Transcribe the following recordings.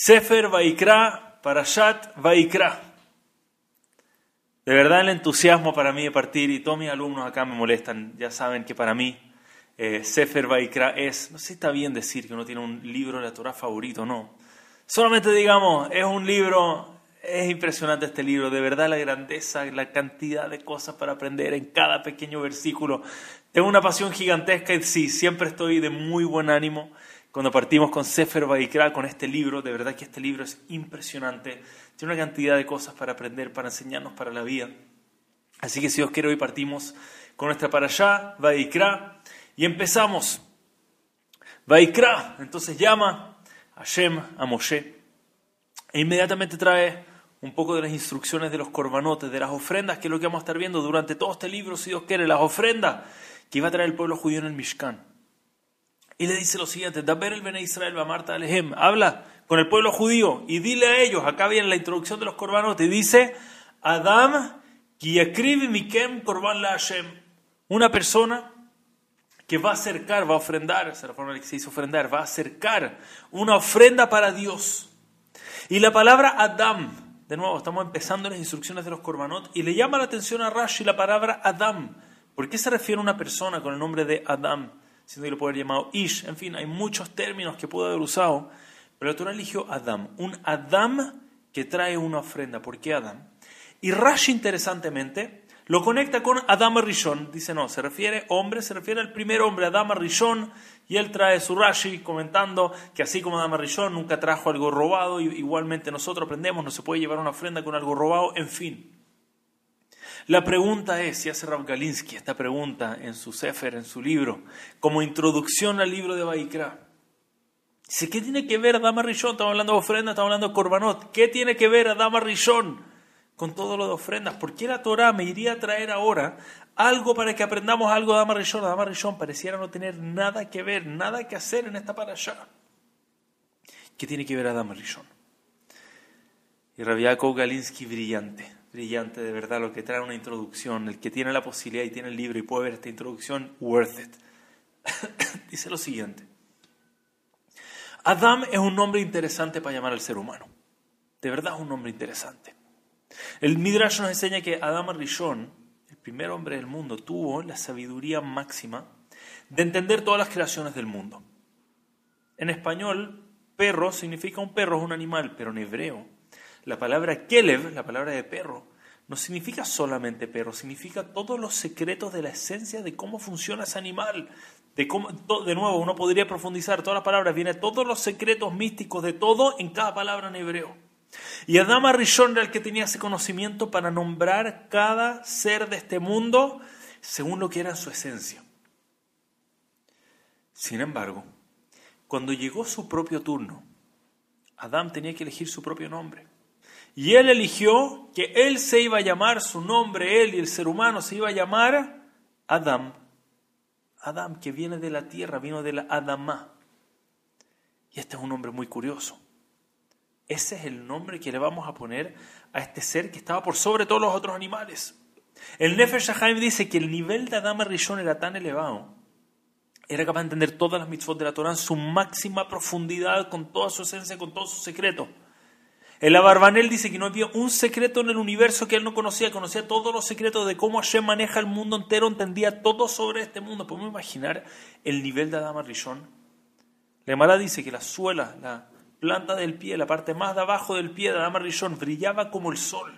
Sefer Vaikra, Parashat Vaikra. De verdad el entusiasmo para mí de partir, y todos mis alumnos acá me molestan, ya saben que para mí eh, Sefer Vaikra es, no sé si está bien decir que uno tiene un libro de la Torah favorito, no. Solamente digamos, es un libro, es impresionante este libro, de verdad la grandeza, la cantidad de cosas para aprender en cada pequeño versículo. Tengo una pasión gigantesca y sí, siempre estoy de muy buen ánimo cuando partimos con Sefer Vaikra, con este libro, de verdad que este libro es impresionante, tiene una cantidad de cosas para aprender, para enseñarnos para la vida. Así que si os quiero, hoy partimos con nuestra para allá, Vaikra, y empezamos. Vaikra, entonces llama a Shem, a Moshe, e inmediatamente trae un poco de las instrucciones de los corbanotes, de las ofrendas, que es lo que vamos a estar viendo durante todo este libro, si Dios quiere, las ofrendas que iba a traer el pueblo judío en el Mishkan. Y le dice lo siguiente, Daber el Bene Israel, Marta Alejem, habla con el pueblo judío y dile a ellos, acá viene la introducción de los corbanotes, y dice, Adam, mikem korban la Hashem, una persona que va a acercar, va a ofrendar, esa es la forma en que se dice ofrendar, va a acercar una ofrenda para Dios. Y la palabra Adam, de nuevo, estamos empezando las instrucciones de los korbanot, y le llama la atención a Rashi la palabra Adam. ¿Por qué se refiere a una persona con el nombre de Adam? Siendo que lo llamado Ish, en fin, hay muchos términos que puede haber usado, pero la Torah eligió Adam, un Adam que trae una ofrenda. ¿Por qué Adam? Y Rashi, interesantemente, lo conecta con Adam Rishon. Dice, no, se refiere hombre, se refiere al primer hombre, Adam Rishon, y él trae su Rashi comentando que así como Adam Rishon nunca trajo algo robado, igualmente nosotros aprendemos, no se puede llevar una ofrenda con algo robado, en fin. La pregunta es, si hace Galinsky esta pregunta en su Sefer, en su libro, como introducción al libro de Baikra. Dice, ¿qué tiene que ver Adama Rishon? Estamos hablando de ofrendas, estamos hablando de Corbanot. ¿Qué tiene que ver Adama Rishon con todo lo de ofrendas? ¿Por qué la Torah me iría a traer ahora algo para que aprendamos algo de Adama Rishon? Adama Rishon pareciera no tener nada que ver, nada que hacer en esta allá. ¿Qué tiene que ver Adama Rishon? Y Rav Galinsky brillante brillante, de verdad, lo que trae una introducción. El que tiene la posibilidad y tiene el libro y puede ver esta introducción, worth it. Dice lo siguiente. Adam es un nombre interesante para llamar al ser humano. De verdad es un nombre interesante. El Midrash nos enseña que Adam Rishon, el primer hombre del mundo, tuvo la sabiduría máxima de entender todas las creaciones del mundo. En español, perro significa un perro, es un animal, pero en hebreo la palabra Kelev, la palabra de perro, no significa solamente perro, significa todos los secretos de la esencia de cómo funciona ese animal. De, nuevo, uno podría profundizar, todas las palabras, viene todos los secretos místicos de todo en cada palabra en hebreo. Y Adama Rishon era el que tenía ese conocimiento para nombrar cada ser de este mundo según lo que era su esencia. Sin embargo, cuando llegó su propio turno, Adán tenía que elegir su propio nombre. Y él eligió que él se iba a llamar, su nombre, él y el ser humano se iba a llamar Adam. Adam, que viene de la tierra, vino de la Adamá. Y este es un nombre muy curioso. Ese es el nombre que le vamos a poner a este ser que estaba por sobre todos los otros animales. El Nefesh Shahaim dice que el nivel de Adam Rishon era tan elevado, era capaz de entender todas las mitzvot de la Torah en su máxima profundidad, con toda su esencia, con todo su secreto el Abarbanel dice que no había un secreto en el universo que él no conocía, conocía todos los secretos de cómo Hashem maneja el mundo entero, entendía todo sobre este mundo. Podemos imaginar el nivel de Adama Rishon. La Emara dice que la suela, la planta del pie, la parte más de abajo del pie de Adama Rishon brillaba como el sol.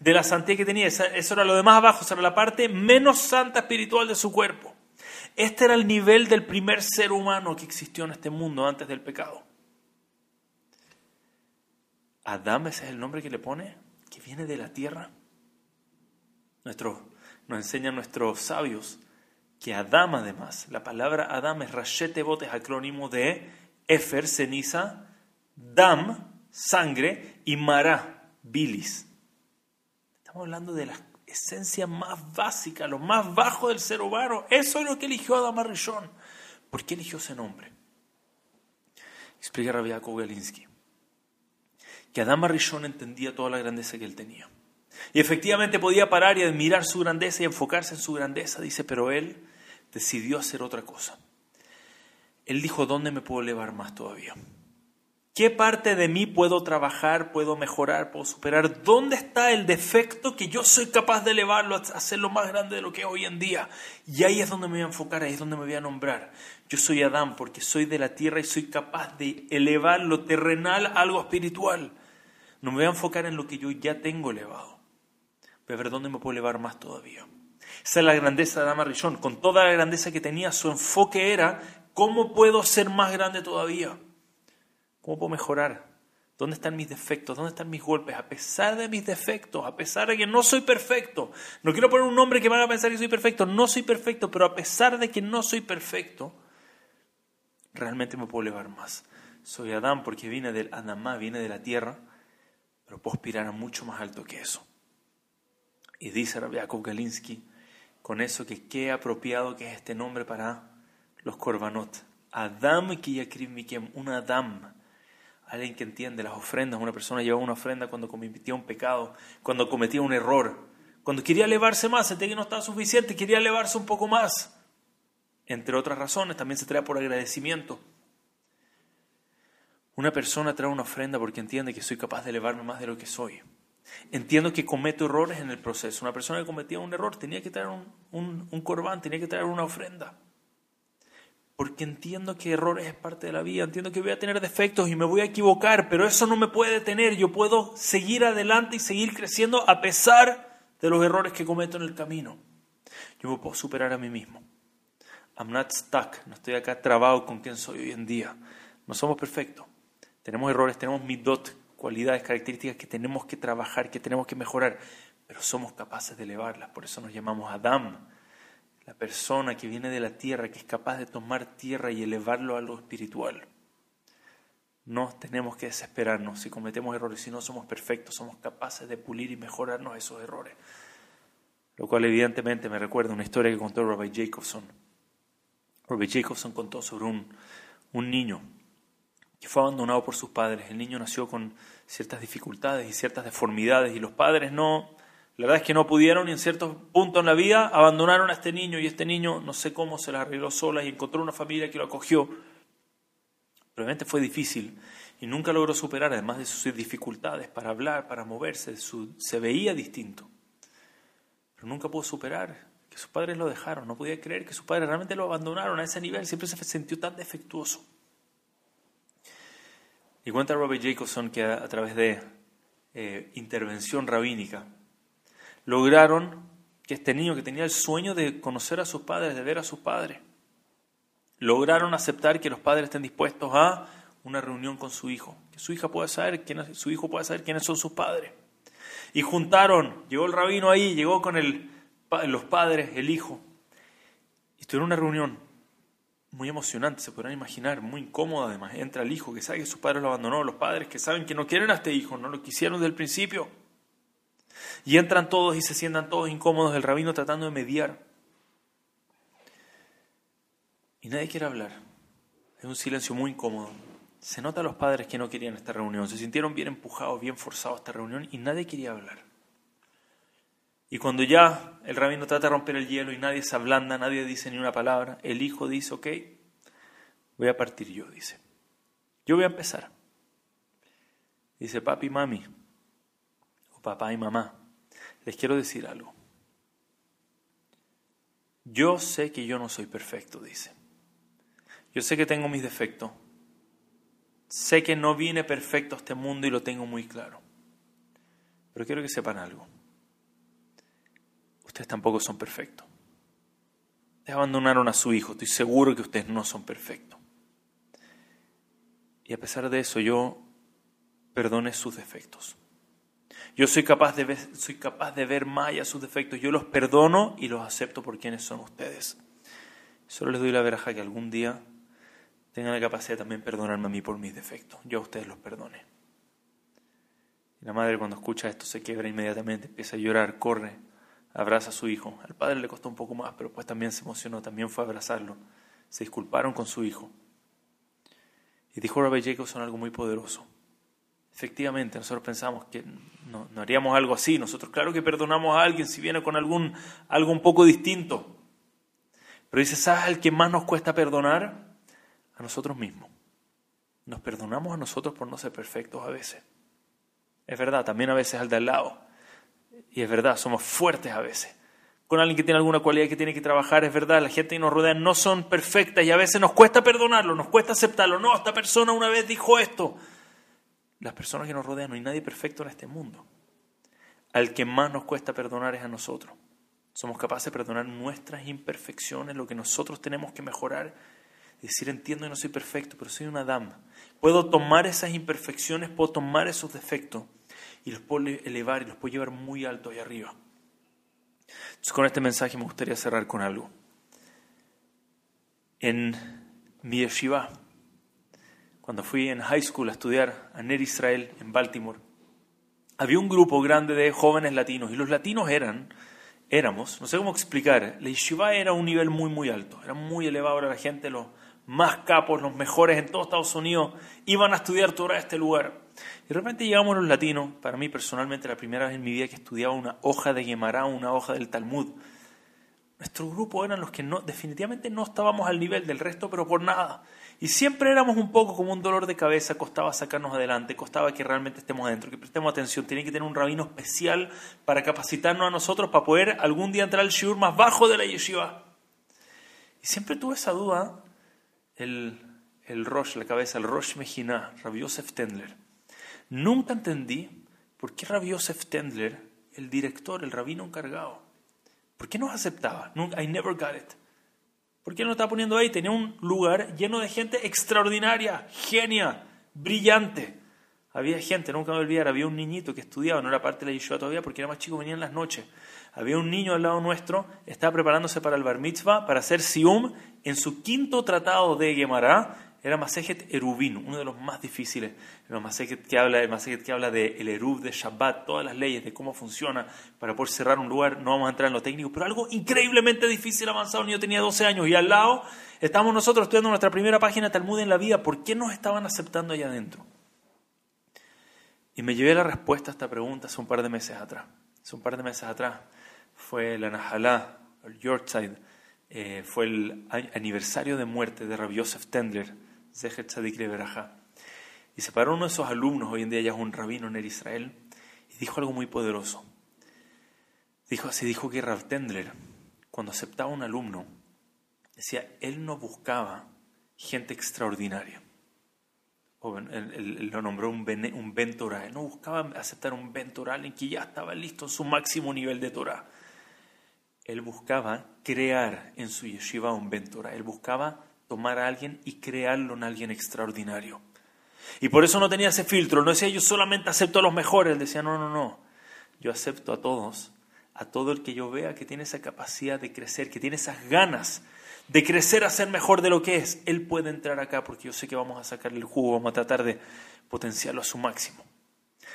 De la santidad que tenía, eso era lo de más abajo, era la parte menos santa espiritual de su cuerpo. Este era el nivel del primer ser humano que existió en este mundo antes del pecado. Adam, ese es el nombre que le pone, que viene de la tierra. Nuestro, nos enseñan nuestros sabios que Adam además, la palabra Adam es Rashete es acrónimo de Efer, ceniza, Dam, sangre, y Mará, bilis. Estamos hablando de la esencia más básica, lo más bajo del ser humano. Eso es lo que eligió Adam Arishon. ¿Por qué eligió ese nombre? Explica Rabbi Yaakov que Adama Rishon entendía toda la grandeza que él tenía. Y efectivamente podía parar y admirar su grandeza y enfocarse en su grandeza, dice, pero él decidió hacer otra cosa. Él dijo, ¿dónde me puedo elevar más todavía? ¿Qué parte de mí puedo trabajar, puedo mejorar, puedo superar? ¿Dónde está el defecto que yo soy capaz de elevarlo, hacerlo más grande de lo que es hoy en día? Y ahí es donde me voy a enfocar, ahí es donde me voy a nombrar. Yo soy Adán porque soy de la tierra y soy capaz de elevar lo terrenal a algo espiritual. No me voy a enfocar en lo que yo ya tengo elevado. Voy a ver dónde me puedo elevar más todavía. Esa es la grandeza de Adán Rishon. Con toda la grandeza que tenía, su enfoque era cómo puedo ser más grande todavía. ¿Cómo puedo mejorar? ¿Dónde están mis defectos? ¿Dónde están mis golpes? A pesar de mis defectos, a pesar de que no soy perfecto. No quiero poner un nombre que me haga pensar que soy perfecto. No soy perfecto, pero a pesar de que no soy perfecto, realmente me puedo elevar más. Soy Adán porque viene del Adamá, viene de la tierra, pero puedo aspirar a mucho más alto que eso. Y dice Rabbi Galinsky, con eso que qué apropiado que es este nombre para los korbanot. Adam Kiyakrim un Adam alguien que entiende las ofrendas. Una persona llevaba una ofrenda cuando cometía un pecado, cuando cometía un error, cuando quería elevarse más, sentía que no estaba suficiente, quería elevarse un poco más. Entre otras razones, también se trae por agradecimiento. Una persona trae una ofrenda porque entiende que soy capaz de elevarme más de lo que soy. Entiendo que cometo errores en el proceso. Una persona que cometía un error tenía que traer un, un, un corbán, tenía que traer una ofrenda porque entiendo que errores es parte de la vida, entiendo que voy a tener defectos y me voy a equivocar, pero eso no me puede detener, yo puedo seguir adelante y seguir creciendo a pesar de los errores que cometo en el camino. Yo me puedo superar a mí mismo. I'm not stuck, no estoy acá trabado con quien soy hoy en día. No somos perfectos. Tenemos errores, tenemos midot, cualidades, características que tenemos que trabajar, que tenemos que mejorar, pero somos capaces de elevarlas. Por eso nos llamamos Adam, la persona que viene de la tierra, que es capaz de tomar tierra y elevarlo a lo espiritual. No tenemos que desesperarnos si cometemos errores, si no somos perfectos, somos capaces de pulir y mejorarnos esos errores. Lo cual evidentemente me recuerda una historia que contó Robert Jacobson. Robert Jacobson contó sobre un, un niño fue abandonado por sus padres. El niño nació con ciertas dificultades y ciertas deformidades y los padres no, la verdad es que no pudieron y en ciertos puntos en la vida abandonaron a este niño y este niño no sé cómo se la arregló sola y encontró una familia que lo acogió. Probablemente fue difícil y nunca logró superar, además de sus dificultades para hablar, para moverse, se veía distinto. Pero nunca pudo superar que sus padres lo dejaron, no podía creer que sus padres realmente lo abandonaron a ese nivel, siempre se sintió tan defectuoso. Y cuenta Robert Jacobson que a, través de eh, intervención rabínica, lograron que este niño que tenía el sueño de conocer a sus padres, de ver a sus padres, lograron aceptar que los padres estén dispuestos a una reunión con su hijo, que su hija pueda saber quién, su hijo pueda saber quiénes son sus padres. Y juntaron, llegó el rabino ahí, llegó con los padres, el hijo, y tuvieron una reunión muy emocionante, se podrán imaginar, muy incómoda además. Entra el hijo que sabe que su padre lo abandonó, los padres que saben que no quieren a este hijo, no lo quisieron desde el principio. Y entran todos y se sientan todos incómodos, el rabino tratando de mediar. Y nadie quiere hablar. Es un silencio muy incómodo. Se nota a los padres que no querían esta reunión, se sintieron bien empujados, bien forzados a esta reunión y nadie quería hablar. Y cuando ya el rabino trata de romper el hielo y nadie se ablanda, nadie dice ni una palabra, el hijo dice, ok, voy a partir yo, dice. Yo voy a empezar. Dice, papi, mami, papá y mamá, les quiero decir algo. Yo sé que yo no soy perfecto, dice. Yo sé que tengo mis defectos. Sé que no viene perfecto a este mundo y lo tengo muy claro. Pero quiero que sepan algo. Ustedes tampoco son perfectos. Ustedes abandonaron a su hijo. Estoy seguro que ustedes no son perfectos. Y a pesar de eso, yo perdone sus defectos. Yo soy capaz de ver, soy capaz de ver más sus defectos. Yo los perdono y los acepto por quienes son ustedes. Solo les doy la veraja que algún día tengan la capacidad también de perdonarme a mí por mis defectos. Yo a ustedes los perdone. Y la madre cuando escucha esto se quiebra inmediatamente, empieza a llorar, corre, abraza a su hijo. Al padre le costó un poco más, pero pues también se emocionó, también fue a abrazarlo. Se disculparon con su hijo. Y dijo Rabbi Jacobson algo muy poderoso. Efectivamente, nosotros pensamos que no, haríamos algo así. Nosotros, claro que perdonamos a alguien si viene con algún, algo un poco distinto. Pero dice, ¿sabes al que más nos cuesta perdonar? A nosotros mismos. Nos perdonamos a nosotros por no ser perfectos a veces. Es verdad, también a veces al de al lado. Y es verdad, somos fuertes a veces. Con alguien que tiene alguna cualidad que tiene que trabajar, es verdad, la gente que nos rodea no son perfectas y a veces nos cuesta perdonarlo, nos cuesta aceptarlo. No, esta persona una vez dijo esto. Las personas que nos rodean, no hay nadie perfecto en este mundo. Al que más nos cuesta perdonar es a nosotros. Somos capaces de perdonar nuestras imperfecciones, lo que nosotros tenemos que mejorar. Decir, entiendo que no soy perfecto, pero soy una dama. Puedo tomar esas imperfecciones, puedo tomar esos defectos y los puedo elevar y los puedo llevar muy alto ahí arriba. Entonces, con este mensaje me gustaría cerrar con algo. En mi yeshiva, cuando fui en high school a estudiar a Ner Israel en Baltimore, había un grupo grande de jóvenes latinos y los latinos eran, éramos, no sé cómo explicar, la yeshiva era un nivel muy, muy alto, era muy elevado, era la gente, los más capos, los mejores en todo Estados Unidos, iban a estudiar Torah a este lugar. Y de repente llegamos los latinos, para mí personalmente la primera vez en mi vida que estudiaba una hoja de Gemara, una hoja del Talmud. Nuestro grupo eran los que definitivamente no estábamos al nivel del resto, pero por nada. Y siempre éramos un poco como un dolor de cabeza, costaba sacarnos adelante, costaba que realmente estemos adentro, que prestemos atención. Tiene que tener un rabino especial para capacitarnos a nosotros para poder algún día entrar al shiur más bajo de la yeshiva. Y siempre tuve esa duda, el, el Rosh, la cabeza, el Rosh Mejina, Rabbi Yosef Tendler. Nunca entendí por qué Rabbi Yosef Tendler, el director, el rabino encargado, ¿por qué nos aceptaba? I never got it. ¿Por qué no estaba poniendo ahí? Tenía un lugar lleno de gente extraordinaria, genia, brillante. Había gente, nunca me olvidar, había un niñito que estudiaba, no era parte de la yeshiva todavía porque era más chico, venía en las noches. Había un niño al lado nuestro, estaba preparándose para el bar mitzvah, para hacer sium, en su quinto tratado de Gemara, era Masejet Erubin, uno de los más difíciles. El Masejet que habla, el Masejet que habla de el Erub, de Shabbat, todas las leyes, de cómo funciona para poder cerrar un lugar. No vamos a entrar en lo técnico, pero algo increíblemente difícil avanzado. Yo tenía 12 años y al lado estamos nosotros estudiando nuestra primera página Talmud en la vida. ¿Por qué nos estaban aceptando allá adentro? Y me llevé la respuesta a esta pregunta hace un par de meses atrás. Hace un par de meses atrás fue la Nahalá, el Yorkshire, eh, fue el aniversario de muerte de Rabbi Yosef Tendler Zeher Tzadik Y se paró uno de esos alumnos, hoy en día ya es un rabino en el Israel, y dijo algo muy poderoso. Dijo, se dijo que Rav Tendler, cuando aceptaba un alumno, decía, él no buscaba gente extraordinaria. O lo nombró un, ben, un ben. Él no buscaba aceptar un ben en que ya estaba listo en su máximo nivel de Torah. Él buscaba crear en su yeshiva un ben. Él buscaba tomar a alguien y crearlo en alguien extraordinario. Y por eso no tenía ese filtro, no decía yo solamente acepto a los mejores, decía no, no, no, yo acepto a todos, a todo el que yo vea que tiene esa capacidad de crecer, que tiene esas ganas de crecer a ser mejor de lo que es, él puede entrar acá porque yo sé que vamos a sacarle el jugo, vamos a tratar de potenciarlo a su máximo.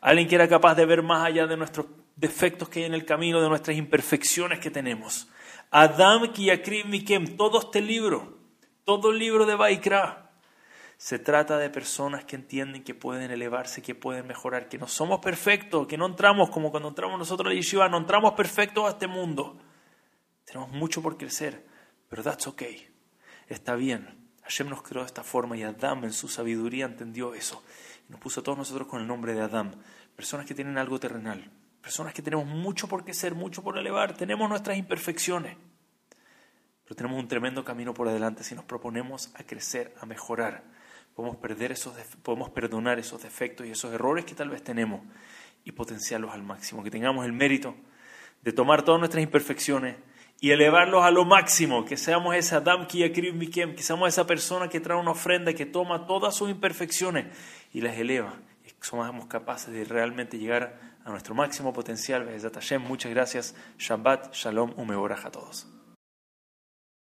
Alguien que era capaz de ver más allá de nuestros defectos que hay en el camino, de nuestras imperfecciones que tenemos. Adam Kiyakrib Mikem, todo este libro todo el libro de Baikra se trata de personas que entienden que pueden elevarse, que pueden mejorar, que no somos perfectos, que no entramos como cuando entramos nosotros a la yeshiva, no entramos perfectos a este mundo. Tenemos mucho por crecer, pero that's okay. Está bien. Hashem nos creó de esta forma y Adam en su sabiduría entendió eso. Y nos puso a todos nosotros con el nombre de Adam. Personas que tienen algo terrenal. Personas que tenemos mucho por crecer, mucho por elevar. Tenemos nuestras imperfecciones. Pero tenemos un tremendo camino por adelante si nos proponemos a crecer, a mejorar. Podemos, perder esos, podemos perdonar esos defectos y esos errores que tal vez tenemos y potenciarlos al máximo. Que tengamos el mérito de tomar todas nuestras imperfecciones y elevarlos a lo máximo. Que seamos esa Adam Mikem, que seamos esa persona que trae una ofrenda, que toma todas sus imperfecciones y las eleva. Y somos capaces de realmente llegar a nuestro máximo potencial. Muchas gracias. Shabbat, Shalom, Umeboraj a todos.